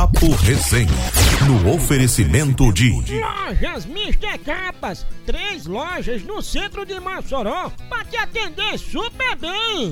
Papo Resenha. No oferecimento de Lojas Mister Capas, três lojas no centro de Mossoró, pra te atender super bem.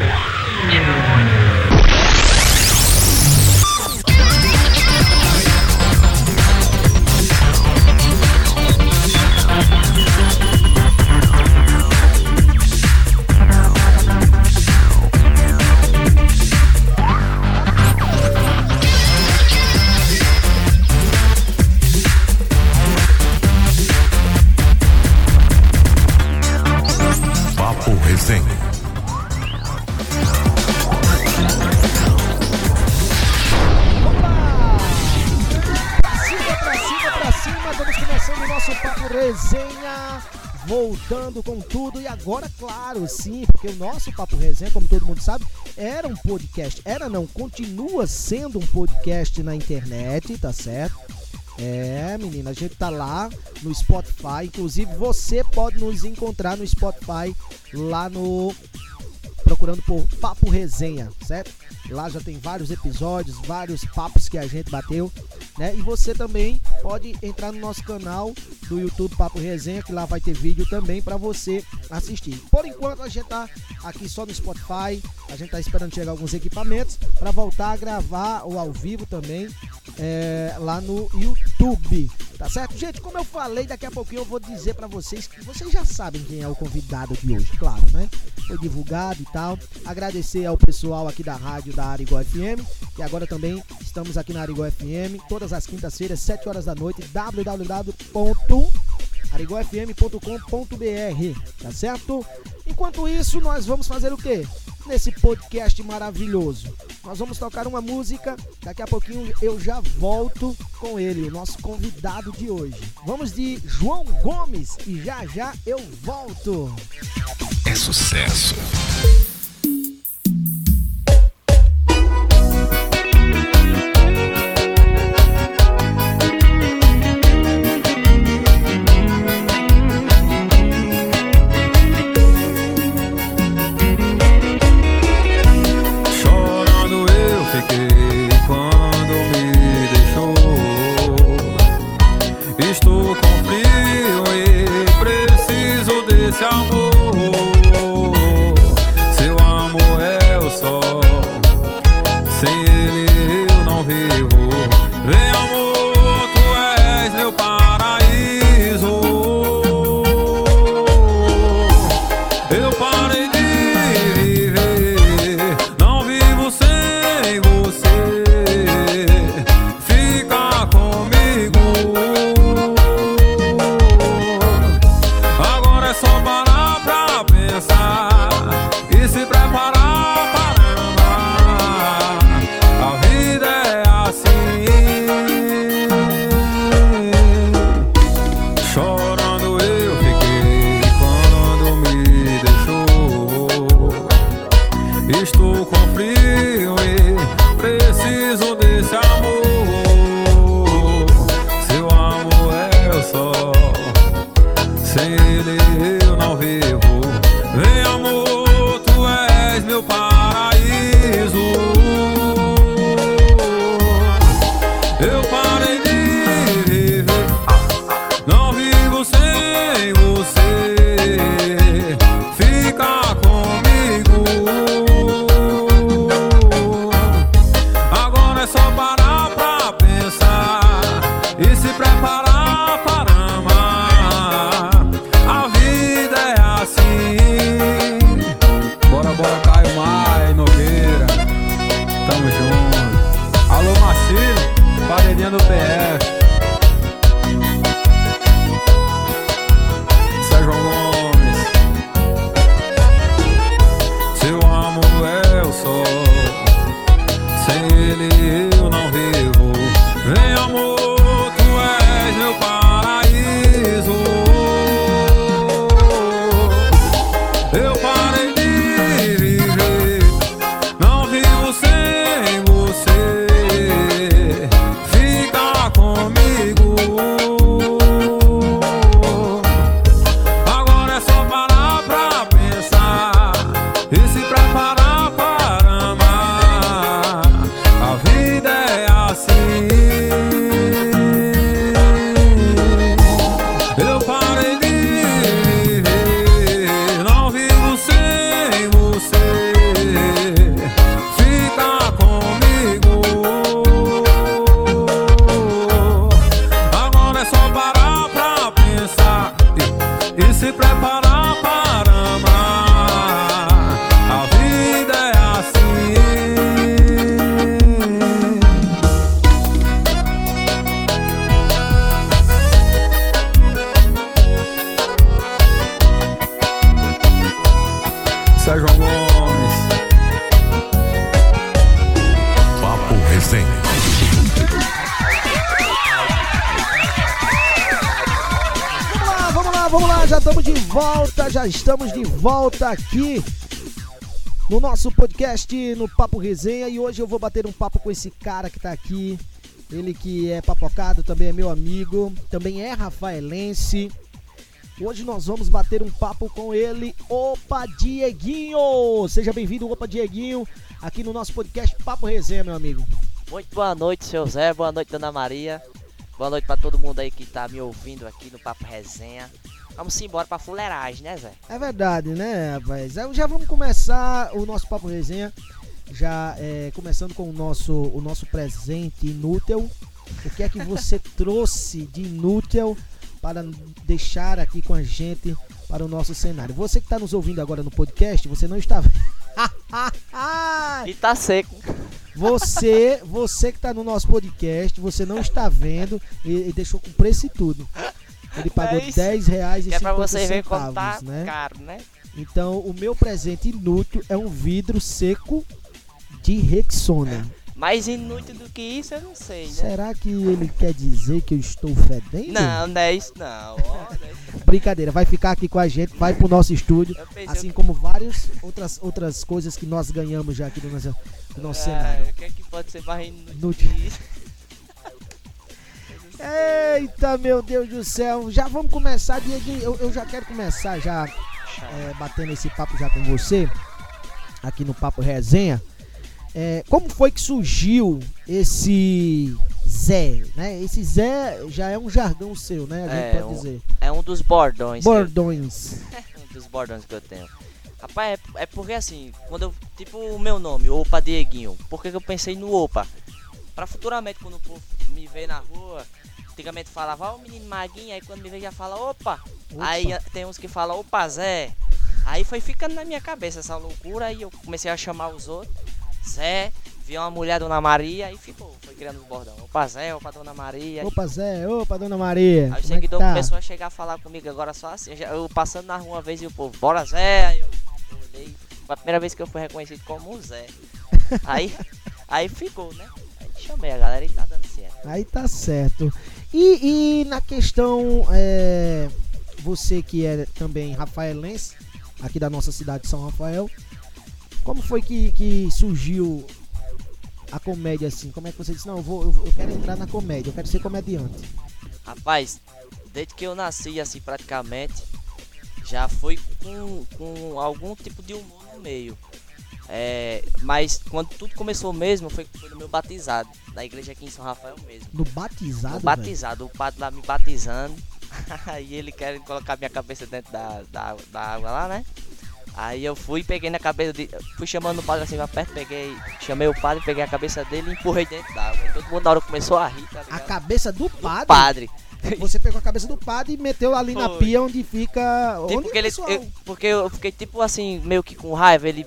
Voltando com tudo e agora, claro, sim, porque o nosso Papo Resenha, como todo mundo sabe, era um podcast. Era não, continua sendo um podcast na internet, tá certo? É, menina, a gente tá lá no Spotify. Inclusive, você pode nos encontrar no Spotify lá no procurando por Papo Resenha, certo? Lá já tem vários episódios, vários papos que a gente bateu, né? E você também pode entrar no nosso canal do YouTube Papo Resenha, que lá vai ter vídeo também para você assistir. Por enquanto a gente tá aqui só no Spotify, a gente tá esperando chegar alguns equipamentos para voltar a gravar ou ao vivo também é, lá no YouTube, tá certo? Gente, como eu falei, daqui a pouquinho eu vou dizer para vocês que vocês já sabem quem é o convidado de hoje, claro, né? Foi divulgado e tal. Agradecer ao pessoal aqui da rádio da Arigo FM, e agora também estamos aqui na Arigo FM, todas as quintas-feiras, 7 horas da noite, www.arigofm.com.br, tá certo? Enquanto isso, nós vamos fazer o quê? Nesse podcast maravilhoso. Nós vamos tocar uma música, daqui a pouquinho eu já volto com ele, o nosso convidado de hoje. Vamos de João Gomes e já já eu volto. É sucesso. Volta aqui no nosso podcast no Papo Resenha e hoje eu vou bater um papo com esse cara que tá aqui. Ele que é papocado, também é meu amigo, também é rafaelense. Hoje nós vamos bater um papo com ele, Opa Dieguinho! Seja bem-vindo, Opa Dieguinho, aqui no nosso podcast Papo Resenha, meu amigo. Muito boa noite, seu Zé. Boa noite, Dona Maria. Boa noite pra todo mundo aí que tá me ouvindo aqui no Papo Resenha. Vamos embora pra fuleiragem, né, Zé? É verdade, né, rapaz? É, Já vamos começar o nosso Papo Resenha, já é, começando com o nosso, o nosso presente inútil. O que é que você trouxe de inútil para deixar aqui com a gente para o nosso cenário? Você que está nos ouvindo agora no podcast, você não está E tá seco. Você, você que tá no nosso podcast, você não está vendo e, e deixou com preço e tudo. Ele pagou É isso. 10 reais e Que é pra 50 você ver como tá centavos, né? caro, né? Então, o meu presente inútil é um vidro seco de Rexona. Mais inútil do que isso, eu não sei, né? Será que ele quer dizer que eu estou fedendo? Não, não é isso não. ó, não é isso. Brincadeira, vai ficar aqui com a gente, vai pro nosso estúdio, assim como várias outras, outras coisas que nós ganhamos já aqui no nosso, no nosso Ah, cenário. O que é que pode ser mais inútil Inútil. Eita, meu Deus do céu. Já vamos começar, Dieguinho. Eu, eu já quero começar já é, batendo esse papo já com você, aqui no Papo Resenha. É, como foi que surgiu esse Zé, né? Esse Zé já é um jargão seu, né? A gente É, pode um- dizer. É um dos bordões. que eu- Bordões. um dos bordões que eu tenho. Rapaz, é, é porque assim, quando eu. Tipo o meu nome, Opa Dieguinho. Por que, que eu pensei no Opa? Pra futuramente, quando o povo me vê na rua, antigamente falava, ó, o menino maguinho, aí quando me vê já fala, opa. Opa. Aí tem uns que falam, opa Zé. Aí foi ficando na minha cabeça essa loucura, aí eu comecei a chamar os outros. Zé, vi uma mulher, Dona Maria, e ficou, foi criando os bordão. Opa Zé, opa Dona Maria. Opa, Zé. Opa, Dona Maria. Aí o é seguidor tá? começou a chegar a falar comigo agora só assim. Eu, passando na rua uma vez e o povo, bora Zé! Aí eu, eu olhei. Foi a primeira vez que eu fui reconhecido como um Zé. aí, aí ficou, né? Aí chamei a galera e tá. Aí tá certo. E, e na questão, é, você que é também rafaelense, aqui da nossa cidade de São Rafael, como foi que, que surgiu a comédia assim? Como é que você disse, não, eu, vou, eu, eu quero entrar na comédia, eu quero ser comediante. Rapaz, desde que eu nasci assim praticamente, já foi com, com algum tipo de humor no meio. É, mas quando tudo começou mesmo foi, foi no meu batizado, da igreja aqui em São Rafael mesmo. No batizado, O velho? batizado, o padre lá me batizando. Aí ele quer colocar minha cabeça dentro da, da, água- da água lá, né? Aí eu fui, peguei na cabeça de. Fui chamando o padre assim pra perto, peguei. Chamei o padre, peguei a cabeça dele e empurrei dentro da água. E todo mundo na hora começou a rir, tá A ligado? cabeça do padre? Padre. Você pegou a cabeça do padre e meteu ali na Foi. pia onde fica... Tipo, onde porque, ele, eu, porque eu fiquei tipo assim, meio que com raiva, ele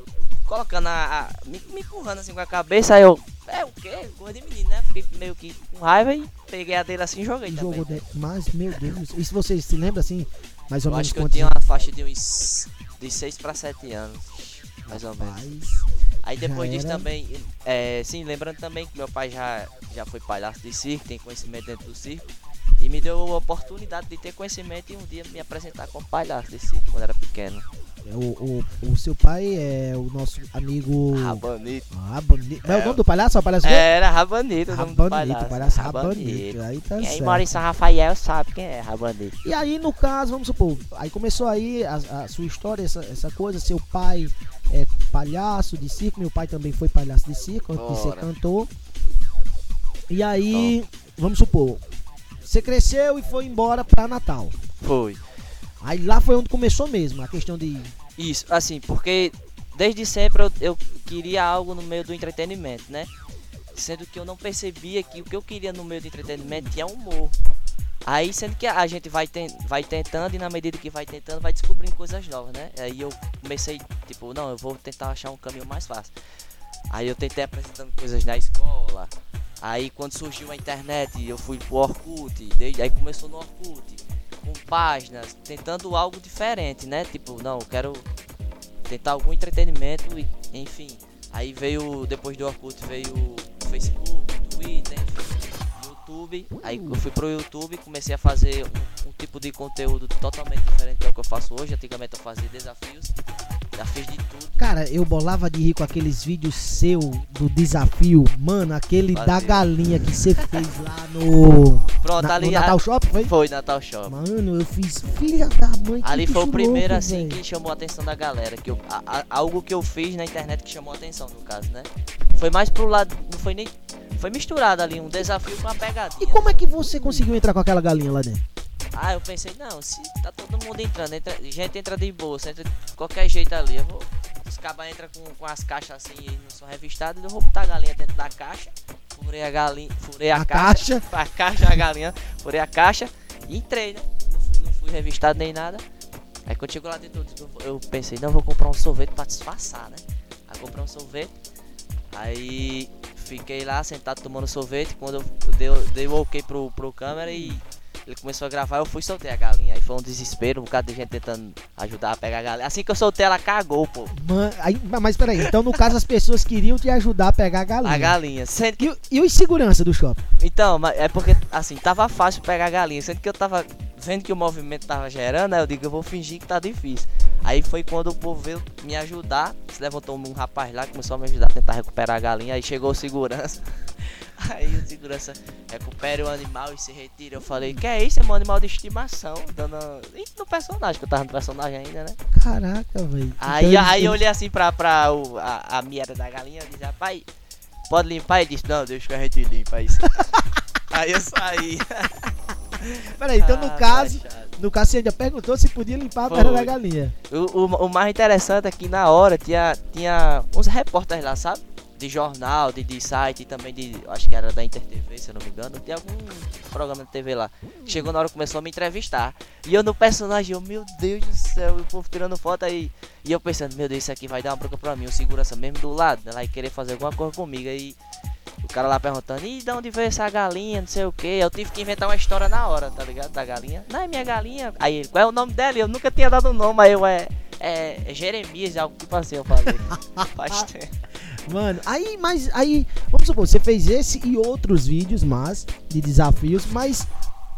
colocando a. a- me, me empurrando assim com a cabeça, aí eu. É o quê? Coisa de menino, né? Fiquei meio que com raiva e peguei a dele assim e joguei jogou dentro. Mas, meu Deus. E se você se lembra assim, mais ou Eu menos acho que eu quantos tinha uma faixa de uns. de 6 pra 7 anos. Mais ou menos. Rapaz, Aí depois disso era- também, é, sim, lembrando também que meu pai já, já foi palhaço de circo, tem conhecimento dentro do circo. E me deu a oportunidade de ter conhecimento e um dia me apresentar como palhaço de circo quando era pequeno. É, O, o, o seu pai é o nosso amigo. Rabanito. Rabanito. Qual é o É. nome do palhaço? O palhaço É, Era Rabanito Rabanito, palhaço. palhaço Rabanito. Aí tá aí certo. mora em São Rafael sabe quem é Rabanito. E aí, no caso, vamos supor, aí começou aí a, a sua história, essa, essa coisa, seu pai é palhaço de circo, meu pai também foi palhaço de circo, antes de ser cantor. E aí, vamos supor, você cresceu e foi embora pra Natal. Foi. Aí lá foi onde começou mesmo, a questão de. Isso, assim, porque desde sempre eu, eu queria algo no meio do entretenimento, né? Sendo que eu não percebia que o que eu queria no meio do entretenimento tinha humor. Aí, sendo que a gente vai, ten- vai tentando e na medida que vai tentando, vai descobrindo coisas novas, né? Aí eu comecei, tipo, não, eu vou tentar achar um caminho mais fácil. Aí eu tentei apresentando coisas na escola. Aí quando surgiu a internet, eu fui pro Orkut. Desde, aí começou no Orkut, com páginas, tentando algo diferente, né? Tipo, não, quero tentar algum entretenimento e enfim. Aí veio, depois do Orkut, veio o Facebook, Twitter, enfim, YouTube. YouTube. Aí eu fui pro YouTube, comecei a fazer um, um tipo de conteúdo totalmente diferente do que eu faço hoje. Antigamente eu fazia desafios, desafios de tudo. Cara, eu bolava de rir com aqueles vídeos seu do desafio. Mano, aquele da Fazia. galinha que você fez lá no, Pronto, na- ali no Natal Shop, foi? foi Natal Shop. Mano, eu fiz filha da mãe. que Ali foi o primeiro louco, assim velho. que chamou a atenção da galera, que eu, a- a- algo que eu fiz na internet que chamou a atenção no caso, né? Foi mais pro lado, não foi nem foi misturado ali um desafio com uma pegadinha. E como é né? que você conseguiu entrar com aquela galinha lá dentro? Ah, eu pensei, não, se tá todo mundo entrando, entra, gente entra de você entra de qualquer jeito ali, eu vou. Os cabas entram com, com as caixas assim e não são revistadas, eu vou botar a galinha dentro da caixa, furei a galinha, furei a, A caixa, a caixa, a galinha, furei a caixa e entrei, né? Não fui, não fui revistado nem nada. Aí quando chegou lá dentro, eu, pensei, não, vou comprar um sorvete pra disfarçar, né? Aí comprei um sorvete, aí fiquei lá sentado tomando sorvete, quando eu dei, dei o ok pro, pro câmera e ele começou a gravar, eu fui e soltei a galinha. Aí foi um desespero, um bocado de gente tentando ajudar a pegar a galinha. Assim que eu soltei, ela cagou, pô. Man, aí, mas peraí, então no caso as pessoas queriam te ajudar a pegar a galinha. A galinha. Sendo que- E, o- e os segurança do shopping? então, mas é porque, assim, tava fácil pegar a galinha. Sendo que eu tava vendo que o movimento tava gerando, aí eu digo, eu vou fingir que tá difícil. Aí foi quando o povo veio me ajudar. Se levantou um rapaz lá, começou a me ajudar a tentar recuperar a galinha. Aí chegou o segurança. Aí o segurança recupera o animal e se retira. Eu falei, que é isso? É meu animal de estimação. Dando... E no personagem, que eu tava no personagem ainda, né? Caraca, velho. Aí, Então, aí eu olhei assim pra, pra o, a, a da galinha e disse, rapaz, pode limpar? Ele disse, não, deixa que a gente limpa isso. aí eu saí. Peraí, então no Ah, caso, tá chato. no caso você ainda perguntou se podia limpar a perna da galinha. o, o, o mais interessante é que na hora tinha, tinha uns repórteres lá, sabe? De jornal, de, de site também de. Acho que era da InterTV, se eu não me engano. Tem algum programa de TV lá. Chegou na hora começou a me entrevistar. E eu no personagem, eu, meu Deus do céu, e o povo tirando foto aí. E eu pensando, meu Deus, isso aqui vai dar uma bronca pra mim. O segurança mesmo do lado, né? Lá e querer fazer alguma coisa comigo. Aí o cara lá perguntando, e de onde veio essa galinha, não sei o que. Eu tive que inventar uma história na hora, tá ligado? Da galinha. Não, é minha galinha. Aí ele, qual é o nome dela? Eu nunca tinha dado o nome, aí eu é. É, é Jeremias, algo tipo assim, eu falei. Faz tempo. Mano, aí, mas aí, vamos supor, você fez esse e outros vídeos, mas, de desafios, mas.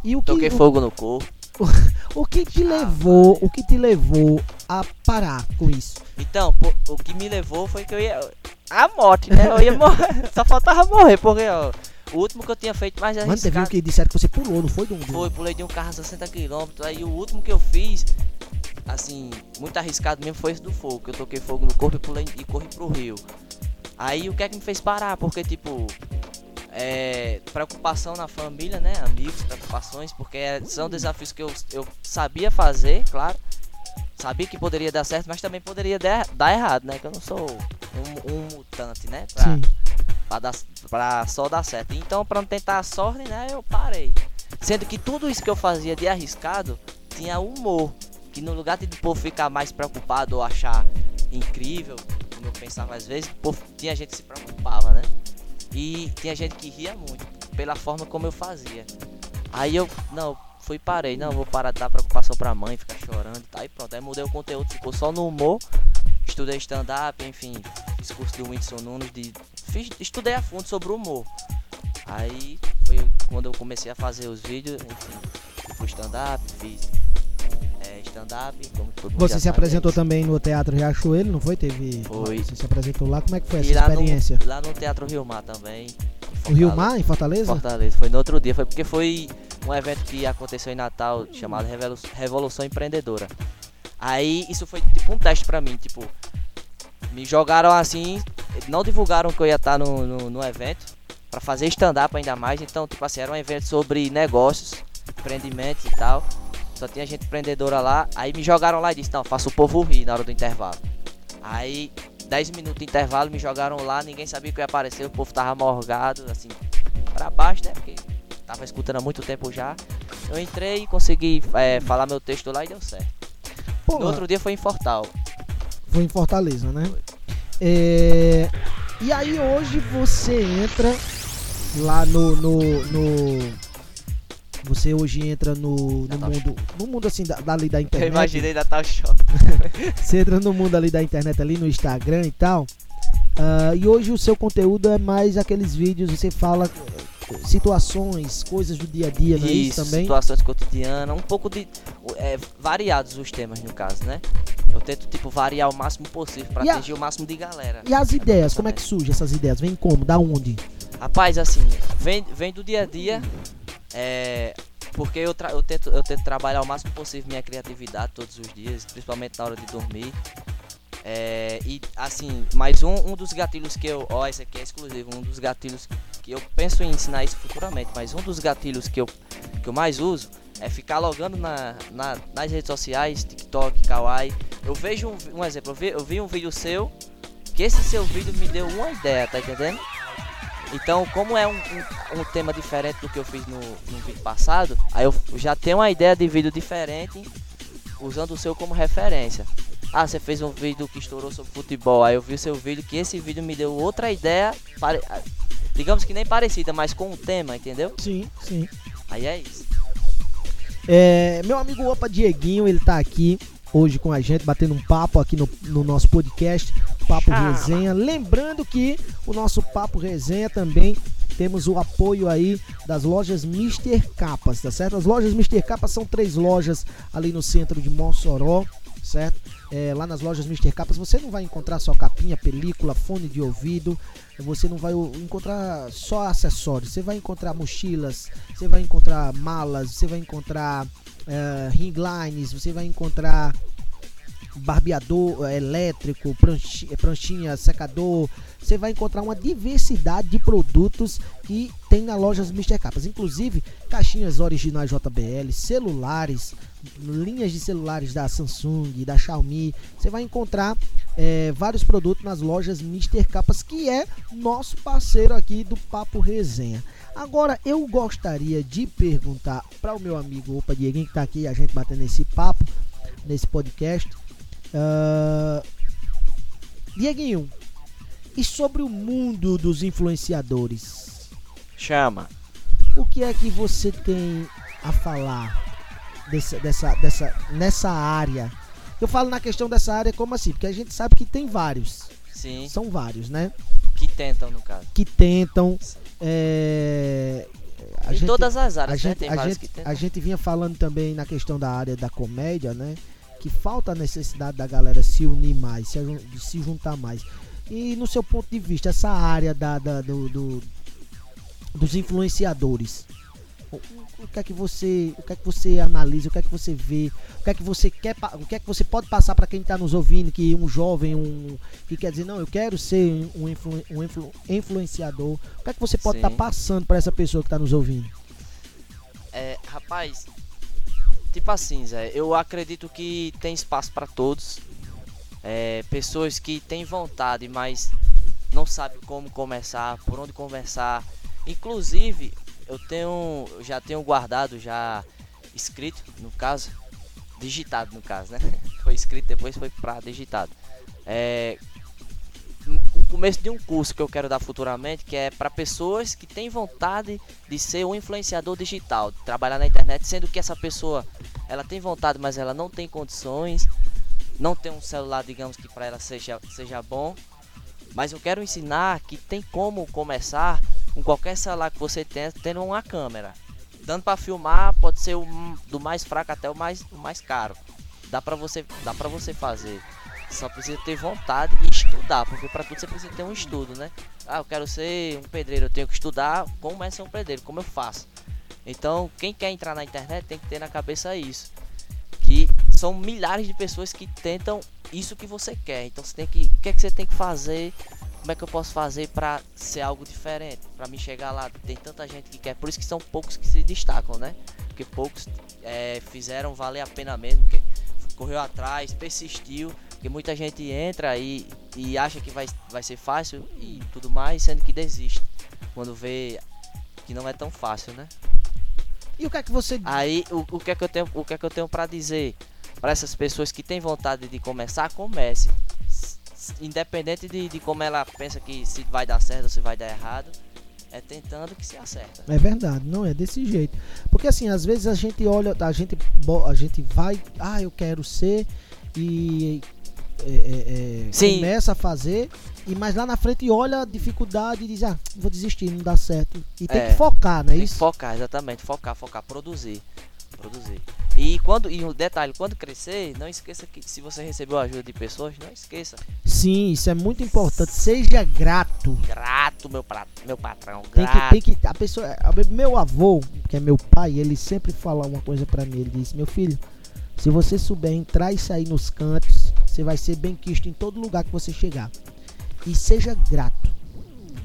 E o que, Toquei o, fogo no corpo. o que te levou, o que te levou a parar com isso? Então, pô, o que me levou foi que eu ia. A morte, né? Eu ia morrer. Só faltava morrer, porque, ó. O último que eu tinha feito mais Mano, teve um arriscado. que disseram que você pulou, não foi, Dum? Foi, pulei de um carro a 60 km. Aí o último que eu fiz, assim, muito arriscado mesmo, foi esse do fogo. Que eu toquei fogo no corpo e pulei e corri pro rio. Aí o que é que me fez parar? Porque, tipo, é, preocupação na família, né? Amigos, preocupações, porque é- são desafios que eu, eu sabia fazer, claro. Sabia que poderia dar certo, mas também poderia dar, dar errado, né? Que eu não sou um, um mutante, né? Pra, Sim. pra, dar, pra só dar certo. Então, pra não tentar a sorte, né, eu parei. Sendo que tudo isso que eu fazia de arriscado tinha humor. Que no lugar de o povo ficar mais preocupado ou achar incrível, como eu pensava às vezes, povo, tinha gente que se preocupava, né? E tinha gente que ria muito pela forma como eu fazia. Aí eu, não, fui e parei, não, vou parar de dar preocupação pra mãe, ficar chorando e tal. Aí pronto, aí mudei o conteúdo, ficou só no humor. Estudei stand-up, enfim, fiz curso do Whindersson Nunes, de, fiz, estudei a fundo sobre o humor. Aí foi quando eu comecei a fazer os vídeos, enfim, fui stand-up, fiz stand-up, Você se apresentou também no Teatro Riachuelo, não foi? Teve. Foi. Você se apresentou lá, como é que foi E essa lá no- experiência? lá no Teatro Rio Mar também. O Rio. Mar, em Fortaleza? Fortaleza, foi no outro dia, foi porque foi um evento que aconteceu em Natal chamado Revolu- Revolução Empreendedora. Aí isso foi tipo um teste pra mim, tipo, me jogaram assim, não divulgaram que eu ia estar no, no, no evento, pra fazer stand-up ainda mais, então tipo assim, era um evento sobre negócios, empreendimentos e tal. Só tinha gente empreendedora lá, aí me jogaram lá e disse, não, faça o povo rir na hora do intervalo. Aí 10 minutos de intervalo, me jogaram lá, ninguém sabia que ia aparecer, o povo tava morgado, assim, pra baixo, né? Porque tava escutando há muito tempo já. Eu entrei e consegui é, falar meu texto lá e deu certo. Pô, No outro dia foi em Fortal. Foi em Fortaleza, né? É, E aí hoje você entra lá no. no, no- Você hoje entra no, no Natal mundo. No mundo assim, da, da Eu internet. imaginei Natal Shop. Você entra no mundo ali da internet, ali no Instagram e tal. Ah, e hoje o seu conteúdo é mais aqueles vídeos, você fala situações, coisas do dia a dia, não é isso Isso, também? situações cotidianas, um pouco de. É, variados os temas, no caso, né? Eu tento, tipo, variar o máximo possível pra E a- atingir o máximo de galera. E as ideias, como é que surgem essas ideias? Vem como? Da onde? Rapaz, assim, vem, vem do dia a dia, é, porque eu, eu, tento, eu tento trabalhar o máximo possível minha criatividade todos os dias, principalmente na hora de dormir. É, e assim, mais um, um dos gatilhos que eu. Ó, esse aqui é exclusivo, um dos gatilhos que eu penso em ensinar isso futuramente, mas um dos gatilhos que eu, que eu mais uso é ficar logando na, na- nas redes sociais, TikTok, Kawaii. Eu vejo um, um exemplo, eu vi, eu vi um vídeo seu, que esse seu vídeo me deu uma ideia, tá entendendo? Então, como é um, um, um tema diferente do que eu fiz no, no vídeo passado, aí eu já tenho uma ideia de vídeo diferente usando o seu como referência. Ah, você fez um vídeo que estourou sobre futebol, aí eu vi o seu vídeo que esse vídeo me deu outra ideia, pare- ah, digamos que nem parecida, mas com o tema, entendeu? Sim, sim. Aí é isso. É, meu amigo Opa Dieguinho, ele tá aqui hoje com a gente, batendo um papo aqui no, no nosso podcast, Papo Ah. Resenha. Lembrando que o nosso Papo Resenha também temos o apoio aí das lojas Mr. Capas, tá certo? As lojas Mr. Capas são três lojas ali no centro de Mossoró, certo? É, lá nas lojas Mr. Capas você não vai encontrar só capinha, película, fone de ouvido, você não vai encontrar só acessórios, você vai encontrar mochilas, você vai encontrar malas, você vai encontrar eh, ring lines, você vai encontrar barbeador eh, elétrico, pranchi- eh, pranchinha, secador, você vai encontrar uma diversidade de produtos que tem na loja Mr. Capas, inclusive caixinhas originais JBL, celulares, linhas de celulares da Samsung, da Xiaomi, você vai encontrar eh, vários produtos nas lojas Mr. Capas, que é nosso parceiro aqui do Papo Resenha. Agora eu gostaria de perguntar para o meu amigo Opa Dieguinho, que tá aqui a gente batendo esse papo nesse podcast. Ah, Dieguinho, e sobre o mundo dos influenciadores? Chama. O que é que você tem a falar dessa, dessa, dessa, nessa área? Eu falo na questão dessa área como assim? Porque a gente sabe que tem vários. Sim, São vários, né? que tentam no caso. Que tentam. é, a em gente- todas as a áreas, né? gente, Tem a, gente, que tentam. a gente vinha falando também na questão da área da comédia, né? Que falta a necessidade da galera se unir mais, se, se juntar mais. E no seu ponto de vista, essa área da, da- do, do- dos influenciadores, o, o que é que você, o que é que você analisa, o que é que você vê, o que é que você quer, o que é que você pode passar para quem está nos ouvindo, que um jovem, um que quer dizer não, eu quero ser um, influ- um influ- influenciador. O que é que você pode estar Sim. passando para essa pessoa que está nos ouvindo? É, rapaz, tipo assim, Zé, eu acredito que tem espaço para todos. É, pessoas que têm vontade, mas não sabem como começar, por onde começar. Inclusive, eu tenho, já tenho guardado, já escrito, no caso, digitado no caso, né? Foi escrito, depois foi para digitado. É, começo de um curso que eu quero dar futuramente, que é para pessoas que têm vontade de ser um influenciador digital, de trabalhar na internet, sendo que essa pessoa ela tem vontade, mas ela não tem condições, não tem um celular, digamos que para ela seja seja bom. Mas eu quero ensinar que tem como começar com qualquer celular que você tenha, tendo uma câmera. Dando para filmar, pode ser do mais fraco até o mais, o mais caro. Dá para você, dá para você fazer. Só precisa ter vontade e estudar, porque para tudo você precisa ter um estudo, né? Ah, eu quero ser um pedreiro, eu tenho que estudar como é ser um pedreiro, como eu faço. Então, quem quer entrar na internet tem que ter na cabeça isso. Que são milhares de pessoas que tentam isso que você quer. Então, você tem que, o que é que você tem que fazer? Como é que eu posso fazer para ser algo diferente, para me chegar lá? Tem tanta gente que quer, por isso que são poucos que se destacam, né? Porque poucos é, fizeram valer a pena mesmo, que correu atrás, persistiu, porque muita gente entra e, e acha que vai, vai ser fácil e tudo mais, sendo que desiste quando vê que não é tão fácil, né? E o que é que você Aí o, o que é que eu tenho, o que é que eu tenho para dizer para essas pessoas que têm vontade de começar, comece. Independente de, de como ela pensa que se vai dar certo ou se vai dar errado, é tentando que se acerta. É verdade, não é desse jeito. Porque assim, às vezes a gente olha, a gente, a gente vai, ah, eu quero ser e é, é, é, começa a fazer, e mais lá na frente olha a dificuldade e diz, ah, vou desistir, não dá certo. E tem É. que focar, não é que isso? focar, exatamente, focar, focar, produzir. Produzir. E quando, e um detalhe, quando crescer, não esqueça que se você recebeu ajuda de pessoas, não esqueça. Sim, isso é muito importante. Seja grato. Grato, meu, pra, meu patrão, Tem que, grato. tem que, a pessoa, meu avô, que é meu pai, ele sempre fala uma coisa pra mim. Ele disse: Meu filho, se você souber entrar e sair nos cantos, você vai ser bem quisto em todo lugar que você chegar. E seja grato,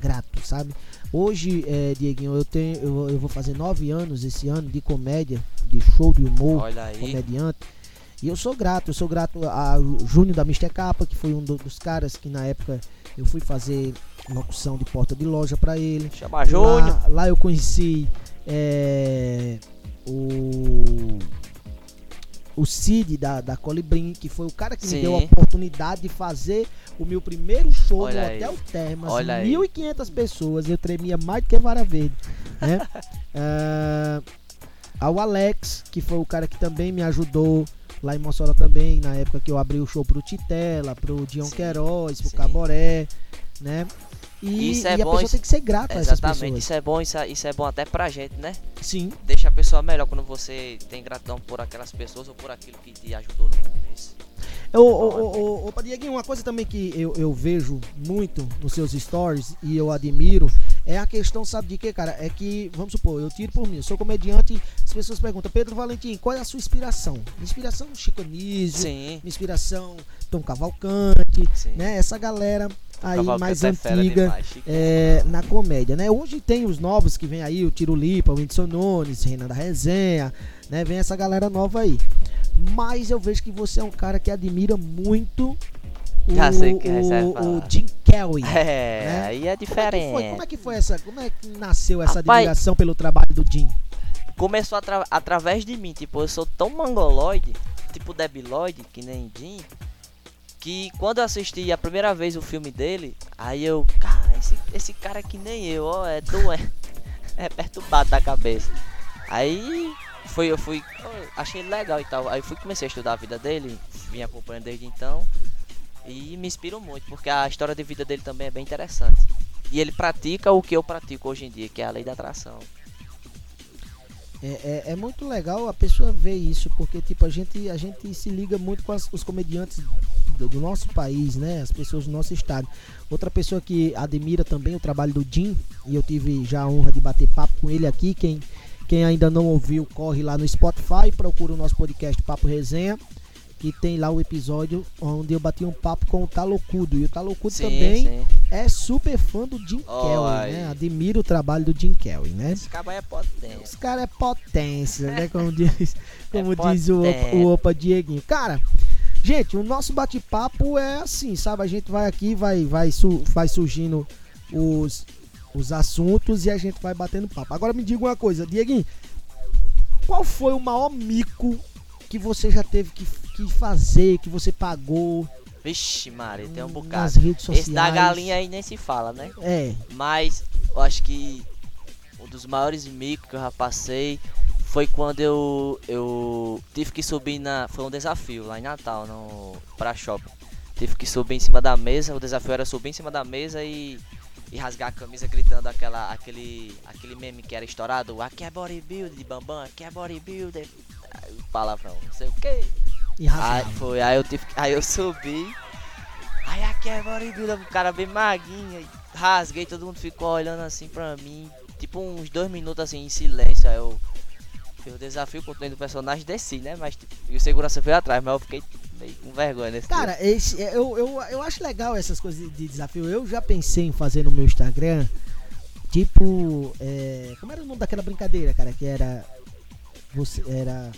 grato, sabe? Hoje, é, Dieguinho, eu tenho, eu, eu vou fazer nove anos esse ano de comédia, de show de humor, comediante. E eu sou grato, eu sou grato a Júnior da Mister Capa, que foi um do- dos caras que na época eu fui fazer locução de porta de loja pra ele. Chama Júnior. Lá, lá eu conheci é, o o Cid da, da Colibrim, que foi o cara que Sim. me deu a oportunidade de fazer o meu primeiro show Olha no aí. Hotel Termas, Olha aí. 1.500 pessoas, eu tremia mais do que vara verde, né? Ah, ao Alex, que foi o cara que também me ajudou lá em Mossoró também, na época que eu abri o show pro Titela, pro Dion Sim, Queiroz, pro sim. Caboré, né? E, Isso é e a bom, pessoa isso- tem que ser grata a essas Exatamente, pessoas. isso é bom, isso é, isso é bom até pra gente, né? Sim, Deixa a pessoa melhor quando você tem gratidão por aquelas pessoas ou por aquilo que te ajudou no começo. Ô, ô, ô, ô, ô, Dieguinho, uma coisa também que eu, eu vejo muito nos seus stories e eu admiro é a questão, sabe de quê, cara? É que, vamos supor, eu tiro por mim, eu sou comediante, as pessoas perguntam, Pedro Valentim, qual é a sua inspiração? Inspiração Chico Anísio, Sim, inspiração Tom Cavalcante, sim. né? Essa galera aí Cavalcante mais é antiga é, na comédia, né? Hoje tem os novos que vem aí, o Tiro Lipa, o Whindersson Nunes, Renan da Resenha, né? Vem essa galera nova aí. Mas eu vejo que você é um cara que admira muito o, Já sei que o, o Jim Kelly. É, né? aí é Como é, diferente. como é que foi essa? Como é que nasceu essa Rapaz, admiração pelo trabalho do Jim? Começou atra- através de mim, tipo, eu sou tão mangoloide, tipo debiloide, que nem Jim, que quando eu assisti a primeira vez o filme dele, aí eu, cara, esse, esse cara é que nem eu, ó, é doente, é perturbado da cabeça. Aí foi, eu fui, ó, achei legal e tal, aí fui comecei a estudar a vida dele, vim acompanhando desde então, e me inspirou muito, porque a história de vida dele também é bem interessante. E ele pratica o que eu pratico hoje em dia, que é a lei da atração. É, é, é muito legal a pessoa ver isso, porque tipo, a gente, a gente se liga muito com as- os comediantes do, do nosso país, né? As pessoas do nosso estado. Outra pessoa que admira também o trabalho do Jim, e eu tive já a honra de bater papo com ele aqui. Quem, quem ainda não ouviu, corre lá no Spotify, procura o nosso podcast Papo Resenha. Que tem lá o episódio onde eu bati um papo com o Talocudo. E o Talocudo Sim, também sim. é super fã do Jim Ó, Kelly, né? Admira o trabalho do Jim Kelly, né? Esse cabo aí é potente. Os caras é potência, né? Como diz, como É diz o, Opa, o Opa Dieguinho. Cara, gente, o nosso bate-papo é assim, sabe? A gente vai aqui, vai, vai, su- vai surgindo os, os assuntos e a gente vai batendo papo. Agora me diga uma coisa, Dieguinho. Qual foi o maior mico que você já teve que, que fazer, que você pagou Vixe, Maria, tem um nas bocado. redes sociais? Esse da galinha aí nem se fala, né? É, Mas eu acho que um dos maiores micos que eu já passei foi quando eu, eu tive que subir na. Foi um desafio lá em Natal, no pra shopping. Tive que subir em cima da mesa. O desafio era subir em cima da mesa e, e rasgar a camisa gritando aquela, aquele, aquele meme que era estourado. Aqui é bodybuilder de Bambam, aqui é bodybuilder. Aí, Palavrão, não sei o que. e Aí, rasgava. foi, aí eu tive aí eu subi. Aí aqui é bodybuilder, o cara bem maguinho. aí Rasguei, todo mundo ficou olhando assim pra mim. Tipo uns dois minutos assim em silêncio. Aí eu fiz o desafio, continuei do personagem, desci, né? Mas tipo, e o segurança veio atrás, mas eu fiquei meio com vergonha nesse. Cara, esse, eu, eu, eu acho legal essas coisas de- de desafio. Eu já pensei em fazer no meu Instagram, tipo, é, como era o nome daquela brincadeira, cara, que era você era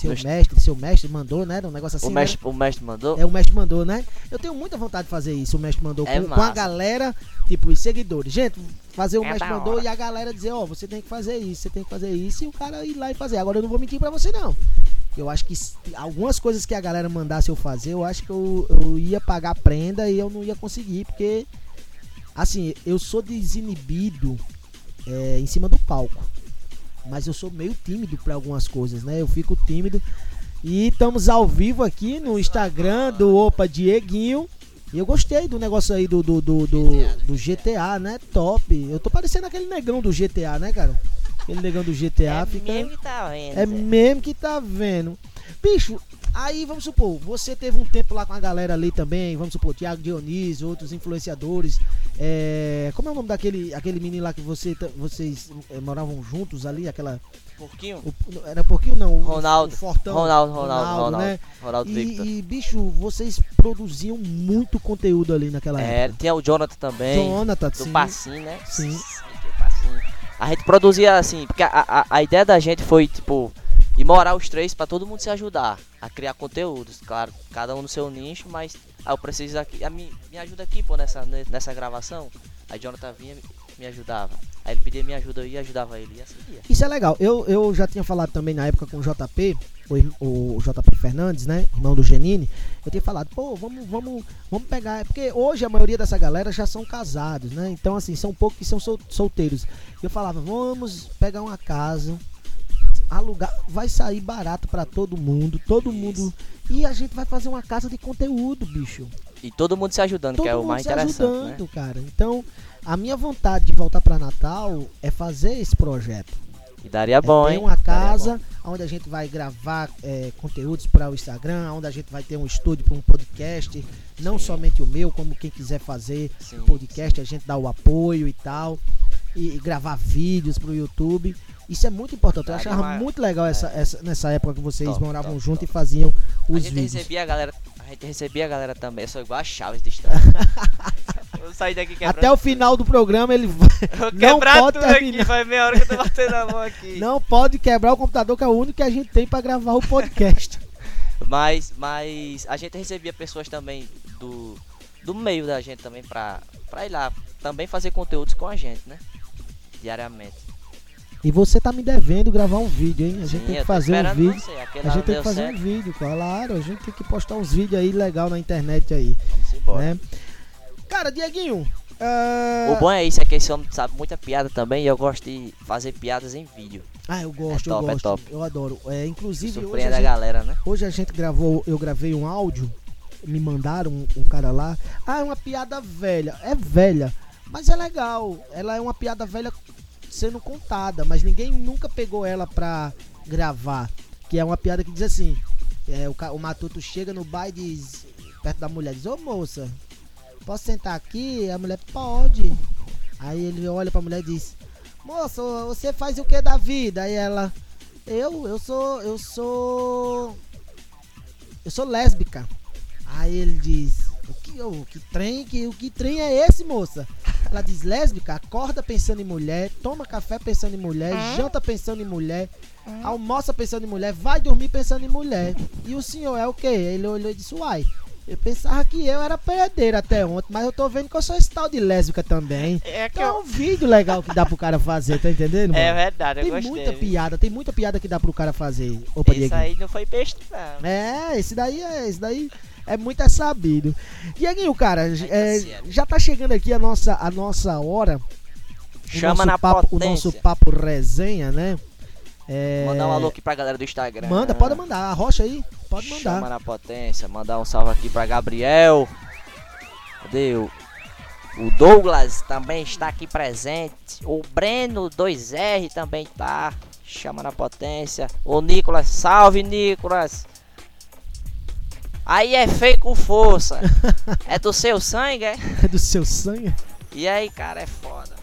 seu Mestre. mestre, seu mestre mandou, né? Era um negócio assim. o, né? mestre, o mestre mandou. É, o mestre mandou, né? Eu tenho muita vontade de fazer isso. O mestre mandou É com, com a galera, tipo, os seguidores. Gente, fazer o É mestre mandou hora. e a galera dizer, ó, você tem que fazer isso, você tem que fazer isso, e o cara ir lá e fazer. Agora eu não vou mentir pra você, não. Eu acho que algumas coisas que a galera mandasse eu fazer, eu acho que eu, eu ia pagar prenda e eu não ia conseguir, porque, assim, eu sou desinibido é, em cima do palco. Mas eu sou meio tímido pra algumas coisas, né? Eu fico tímido. E estamos ao vivo aqui no Instagram do Opa Dieguinho. E eu gostei do negócio aí do, do, do, do, do GTA, né? Top. Eu tô parecendo aquele negão do GTA, né, cara? Aquele negão do GTA é fica. mesmo que tá vendo. É mesmo que tá vendo. Bicho, aí vamos supor, você teve um tempo lá com a galera ali também, vamos supor, Thiago Dionísio, outros influenciadores. É, como é o nome daquele aquele menino lá que você, vocês é, moravam juntos ali, aquela. Pouquinho. o- era pouquinho não? o- Ronaldo. O Fortão. Ronaldo, Ronaldo, Ronaldo. né? Ronaldo E, e, bicho, vocês produziam muito conteúdo ali naquela É, época. tinha o Jonathan também. Jonathan, do sim. Passinho, né? Sim. A gente produzia assim, porque a, a, a ideia da gente foi, tipo, ir morar os três pra todo mundo se ajudar a criar conteúdos. Claro, cada um no seu nicho, mas ah, eu preciso aqui. A me, me ajuda aqui, pô, nessa, ne- nessa gravação. Aí Jonathan vinha me ajudava. Aí ele pedia minha ajuda, eu ajudava ele e assim ia. Isso é legal. Eu, eu já tinha falado também na época com o JP, o, o JP Fernandes, né? Irmão do Genini. Eu tinha falado, pô, vamos, vamos, vamos pegar. é Porque hoje a maioria dessa galera já são casados, né? Então, assim, são poucos que são sol- solteiros. Eu falava, vamos pegar uma casa, alugar, vai sair barato pra todo mundo, todo mundo. E a gente vai fazer uma casa de conteúdo, bicho. E todo mundo se ajudando, Todo que é o mais se interessante, ajudando, né? cara. Então, a minha vontade de voltar pra Natal é fazer esse projeto. E daria bom, É ter hein? uma Daria casa onde a gente vai gravar é, conteúdos para o Instagram, onde a gente vai ter um estúdio para um podcast, não Sim. somente o meu, como quem quiser fazer Sim, um podcast, a gente dá o apoio e tal, e, e gravar vídeos para o YouTube. Isso é muito importante. Eu achava uma- muito legal essa, essa- nessa época que vocês Top, moravam top, juntos top. e faziam A os gente vídeos. recebia a galera. A gente recebia a galera também. Eu sou igual a Chaves de estrada. eu saí daqui quebrando. Até o final do programa ele vai- Eu não pode tudo aqui, terminar. faz meia hora que eu tô batendo a mão aqui. não pode quebrar o computador, que é o único que a gente tem para gravar o podcast. Mas, mas a gente recebia pessoas também do, do meio da gente também pra, pra ir lá também fazer conteúdos com a gente, né? Diariamente. E você tá me devendo gravar um vídeo, hein? A gente Sim, tem que fazer um vídeo. A gente tem que fazer certo. um vídeo, claro. A gente tem que postar uns vídeos aí legal na internet aí, Vamos embora. né? Cara, Dieguinho, ah, O bom é isso, é que esse homem sabe muita piada também e eu gosto de fazer piadas em vídeo. ah, eu gosto, É top, eu é gosto, top. eu adoro. É, inclusive hoje Surpreende a gente, galera, né? hoje a gente gravou, eu gravei um áudio, me mandaram um, um cara lá. Ah, é uma piada velha. É velha, mas é legal. Ela é uma piada velha sendo contada, mas ninguém nunca pegou ela pra gravar. Que é uma piada que diz assim: é, o, o Matuto chega no bar e diz, perto da mulher, diz: Ô moça, posso sentar aqui? A mulher, pode. Aí ele olha pra mulher e diz: Moça, você faz o que da vida? Aí ela: Eu, eu sou, eu sou. Eu sou lésbica. Aí ele diz: que, o que trem? Que, o que trem é esse, moça? Ela diz: Lésbica, acorda pensando em mulher, toma café pensando em mulher, janta pensando em mulher, almoça pensando em mulher, vai dormir pensando em mulher. E o senhor é o quê? Ele olhou e disse: Uai. Eu pensava que eu era perdeira até ontem, mas eu tô vendo que eu sou esse tal de lésbica também. É Então é um vídeo legal que dá pro cara fazer, tá entendendo? É mano? verdade, eu Tem gostei. muita viu? piada, tem muita piada que dá pro cara fazer. Opa, Isso Diego. aí não foi besta, não. É, esse daí é, esse daí é muito é sabido. Dieguinho, cara, é, já tá chegando aqui a nossa, a nossa hora. O Chama na papo, O potência. nosso papo resenha, né? É, Mandar um alô aqui pra galera do Instagram. Manda, pode mandar. A rocha aí, pode mandar. Chama na potência. Mandar um salve aqui pra Gabriel. Cadê o... O Douglas também está aqui presente. O Breno 2R também tá. Chama na potência. O Nicolas, salve Nicolas. Aí é feio com força. é do seu sangue, é? É do seu sangue. E aí, cara, é foda.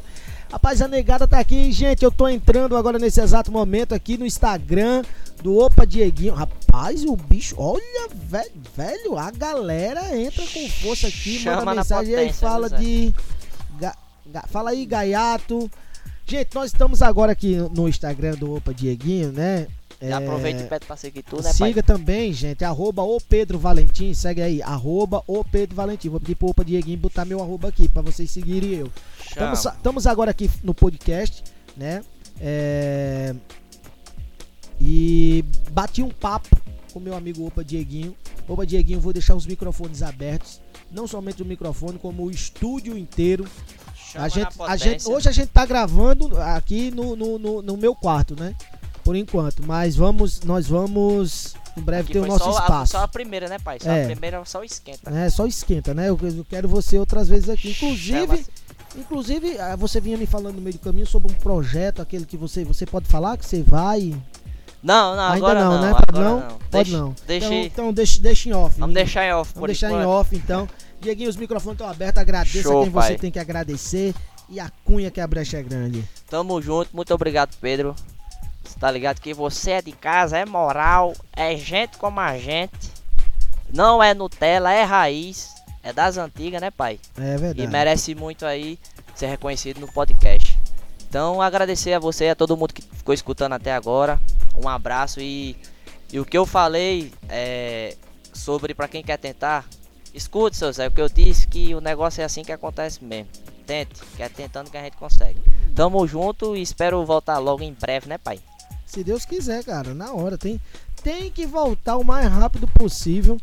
Rapaz, a negada tá aqui, gente. Eu tô entrando agora nesse exato momento aqui no Instagram do Opa Dieguinho. Rapaz, o bicho, olha, velho, velho a galera entra com força aqui, Chama manda mensagem aí, potência, fala viu, Zé? de. Ga- ga- fala aí, Gaiato. Gente, nós estamos agora aqui no Instagram do Opa Dieguinho, né? É, aproveita e pede pra seguir tudo, né, pai? Siga também, gente, arroba o Pedro Valentim, segue aí, arroba o Pedro Valentim. Vou pedir pro Opa Dieguinho botar meu arroba aqui pra vocês seguirem eu. Estamos, agora aqui no podcast, né? É, E bati um papo com meu amigo Opa Dieguinho. Opa Dieguinho, vou deixar os microfones abertos. Não somente o microfone, como o estúdio inteiro. Chama A gente, a gente, hoje a gente tá gravando aqui no, no, no, no meu quarto, né? Por enquanto. Mas vamos, nós vamos em breve Aqui ter o nosso só, a, espaço. só a primeira, né, pai? Só É. a primeira só esquenta. né? Só esquenta, né? Eu, eu quero você outras vezes aqui. Inclusive, inclusive ah, você vinha me falando no meio do caminho sobre um projeto, aquele que você, você pode falar que você vai. Não, não, Ainda agora não, não. né? Agora Pode não? não. Pode Deixa, não. Deixa, Então, então deixa, deixa em off. vamos deixar em off Vamos deixar em enquanto. off, então. Dieguinho, os microfones estão abertos. Agradeça Show, quem você pai. tem que agradecer. E a cunha que a brecha é grande. Tamo junto, muito obrigado, Pedro. Tá ligado que você é de casa, é moral, é gente como a gente. Não é Nutella, é raiz. É das antigas, né, pai? É verdade. E merece muito aí ser reconhecido no podcast. Então, agradecer a você e a todo mundo que ficou escutando até agora. Um abraço e, e o que eu falei é, sobre pra quem quer tentar, escute, seu Zé, o que eu disse que o negócio é assim que acontece mesmo. Tente, que é tentando que a gente consegue. Tamo junto e espero voltar logo em breve, né, pai? Se Deus quiser, cara, na hora. Tem, tem que voltar o mais rápido possível,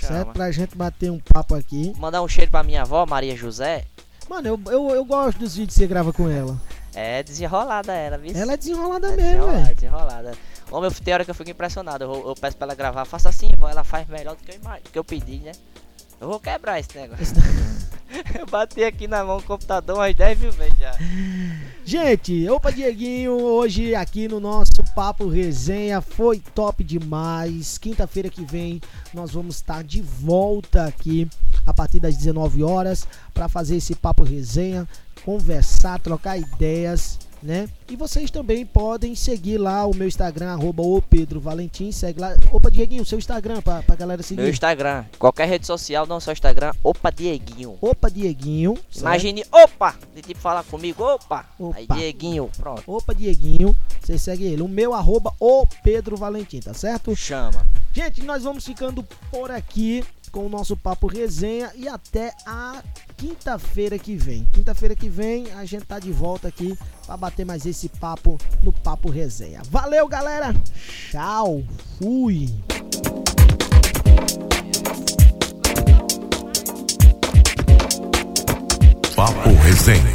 certo? Chama. Pra gente bater um papo aqui. Mandar um cheiro pra minha avó, Maria José. Mano, eu, eu, eu gosto dos vídeos que você grava com ela. É desenrolada ela, viu? Ela é desenrolada É mesmo, desenrolada, velho. desenrolada. Ô, meu, tem hora que eu fico impressionado. Eu, eu peço pra ela gravar, faça assim, vó, ela faz melhor do que eu, imag- que eu pedi, né? Eu vou quebrar esse negócio. eu bati aqui na mão do computador umas 10 mil vezes já. Gente, opa Dieguinho, hoje aqui no nosso Papo Resenha foi top demais. Quinta-feira que vem nós vamos estar de volta aqui a partir das 19 horas para fazer esse Papo Resenha, conversar, trocar ideias, né? E vocês também podem seguir lá o meu Instagram, arroba o Pedro Valentim, segue lá. Opa Dieguinho, seu Instagram pra, pra galera seguir. Meu Instagram, qualquer rede social, não só Instagram, opa Dieguinho. Opa Dieguinho. certo? Imagine, opa! De tipo falar comigo, opa! Opa. Aí Dieguinho, pronto. Opa Dieguinho, você segue ele. O meu arroba o Pedro Valentim, tá certo? Chama. Gente, nós vamos ficando por aqui com o nosso papo resenha e até a quinta-feira que vem. Quinta-feira que vem a gente tá de volta aqui para bater mais esse papo no papo resenha. Valeu, galera. Tchau. Fui. Papo Resenha.